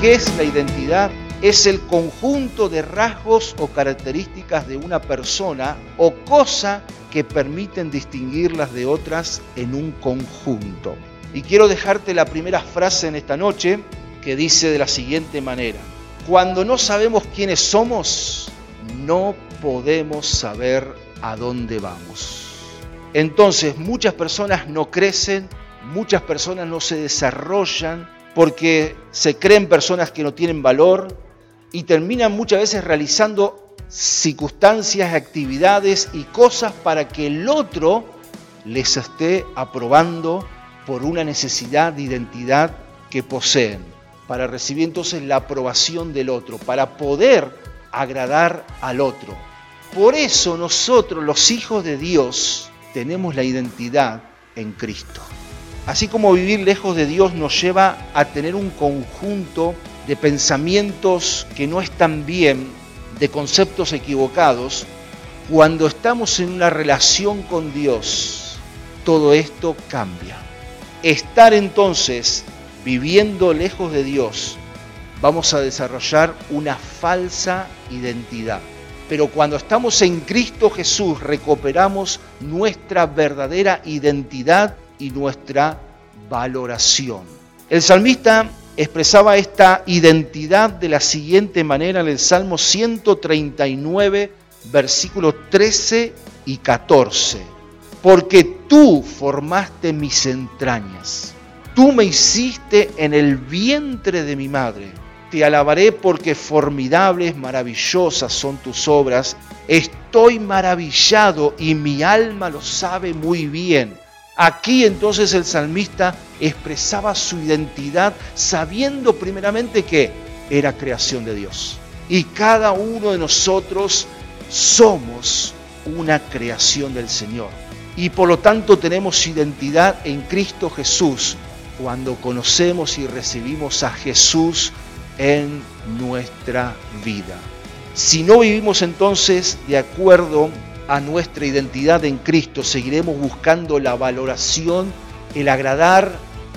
¿Qué es la identidad? Es el conjunto de rasgos o características de una persona o cosa que permiten distinguirlas de otras en un conjunto. Y quiero dejarte la primera frase en esta noche que dice de la siguiente manera. Cuando no sabemos quiénes somos, no podemos saber a dónde vamos. Entonces muchas personas no crecen, muchas personas no se desarrollan porque se creen personas que no tienen valor y terminan muchas veces realizando circunstancias, actividades y cosas para que el otro les esté aprobando por una necesidad de identidad que poseen, para recibir entonces la aprobación del otro, para poder agradar al otro. Por eso nosotros, los hijos de Dios, tenemos la identidad en Cristo. Así como vivir lejos de Dios nos lleva a tener un conjunto de pensamientos que no están bien, de conceptos equivocados, cuando estamos en una relación con Dios, todo esto cambia. Estar entonces viviendo lejos de Dios, vamos a desarrollar una falsa identidad. Pero cuando estamos en Cristo Jesús, recuperamos nuestra verdadera identidad y nuestra valoración. El salmista expresaba esta identidad de la siguiente manera en el Salmo 139, versículos 13 y 14. Porque tú formaste mis entrañas, tú me hiciste en el vientre de mi madre. Te alabaré porque formidables, maravillosas son tus obras. Estoy maravillado y mi alma lo sabe muy bien. Aquí entonces el salmista expresaba su identidad sabiendo primeramente que era creación de Dios. Y cada uno de nosotros somos una creación del Señor. Y por lo tanto tenemos identidad en Cristo Jesús cuando conocemos y recibimos a Jesús en nuestra vida. Si no vivimos entonces de acuerdo a nuestra identidad en Cristo, seguiremos buscando la valoración, el agradar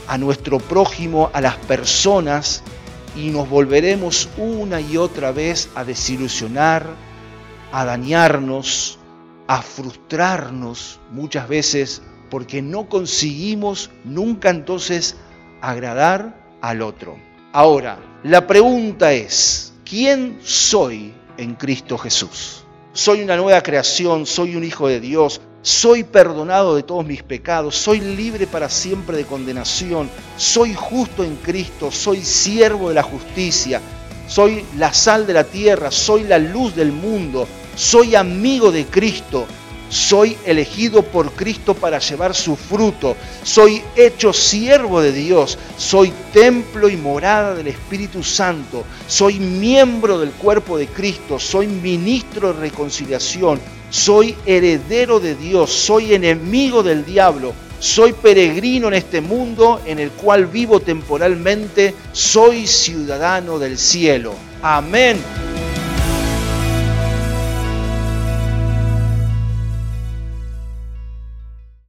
a nuestro prójimo, a las personas, y nos volveremos una y otra vez a desilusionar, a dañarnos, a frustrarnos muchas veces porque no conseguimos nunca entonces agradar al otro. Ahora, la pregunta es, ¿quién soy en Cristo Jesús? Soy una nueva creación, soy un hijo de Dios, soy perdonado de todos mis pecados, soy libre para siempre de condenación, soy justo en Cristo, soy siervo de la justicia, soy la sal de la tierra, soy la luz del mundo, soy amigo de Cristo, soy elegido por Cristo para llevar su fruto. Soy hecho siervo de Dios. Soy templo y morada del Espíritu Santo. Soy miembro del cuerpo de Cristo. Soy ministro de reconciliación. Soy heredero de Dios. Soy enemigo del diablo. Soy peregrino en este mundo en el cual vivo temporalmente. Soy ciudadano del cielo. Amén.